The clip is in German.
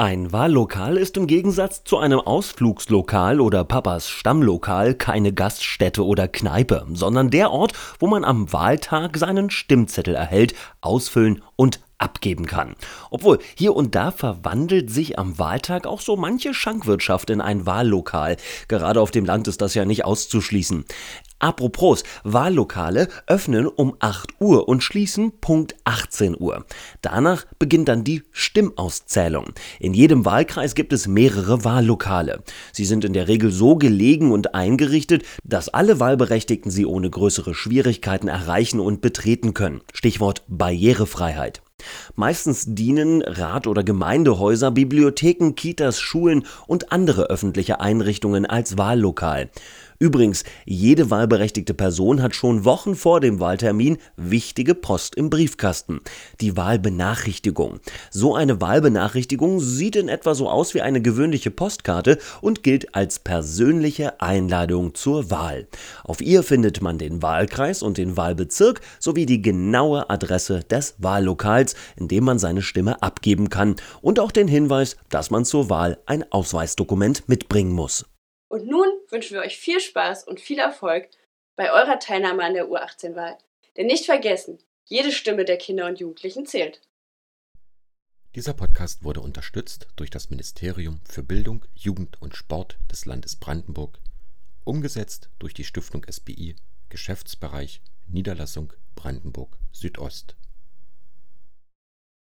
Ein Wahllokal ist im Gegensatz zu einem Ausflugslokal oder Papas Stammlokal keine Gaststätte oder Kneipe, sondern der Ort, wo man am Wahltag seinen Stimmzettel erhält, ausfüllen und abgeben kann. Obwohl hier und da verwandelt sich am Wahltag auch so manche Schankwirtschaft in ein Wahllokal. Gerade auf dem Land ist das ja nicht auszuschließen. Apropos, Wahllokale öffnen um 8 Uhr und schließen Punkt 18 Uhr. Danach beginnt dann die Stimmauszählung. In jedem Wahlkreis gibt es mehrere Wahllokale. Sie sind in der Regel so gelegen und eingerichtet, dass alle Wahlberechtigten sie ohne größere Schwierigkeiten erreichen und betreten können. Stichwort Barrierefreiheit. Meistens dienen Rat- oder Gemeindehäuser, Bibliotheken, Kitas, Schulen und andere öffentliche Einrichtungen als Wahllokal. Übrigens, jede wahlberechtigte Person hat schon Wochen vor dem Wahltermin wichtige Post im Briefkasten. Die Wahlbenachrichtigung. So eine Wahlbenachrichtigung sieht in etwa so aus wie eine gewöhnliche Postkarte und gilt als persönliche Einladung zur Wahl. Auf ihr findet man den Wahlkreis und den Wahlbezirk sowie die genaue Adresse des Wahllokals, in dem man seine Stimme abgeben kann und auch den Hinweis, dass man zur Wahl ein Ausweisdokument mitbringen muss. Und nun wünschen wir euch viel Spaß und viel Erfolg bei eurer Teilnahme an der U18-Wahl. Denn nicht vergessen, jede Stimme der Kinder und Jugendlichen zählt. Dieser Podcast wurde unterstützt durch das Ministerium für Bildung, Jugend und Sport des Landes Brandenburg, umgesetzt durch die Stiftung SBI, Geschäftsbereich Niederlassung Brandenburg Südost.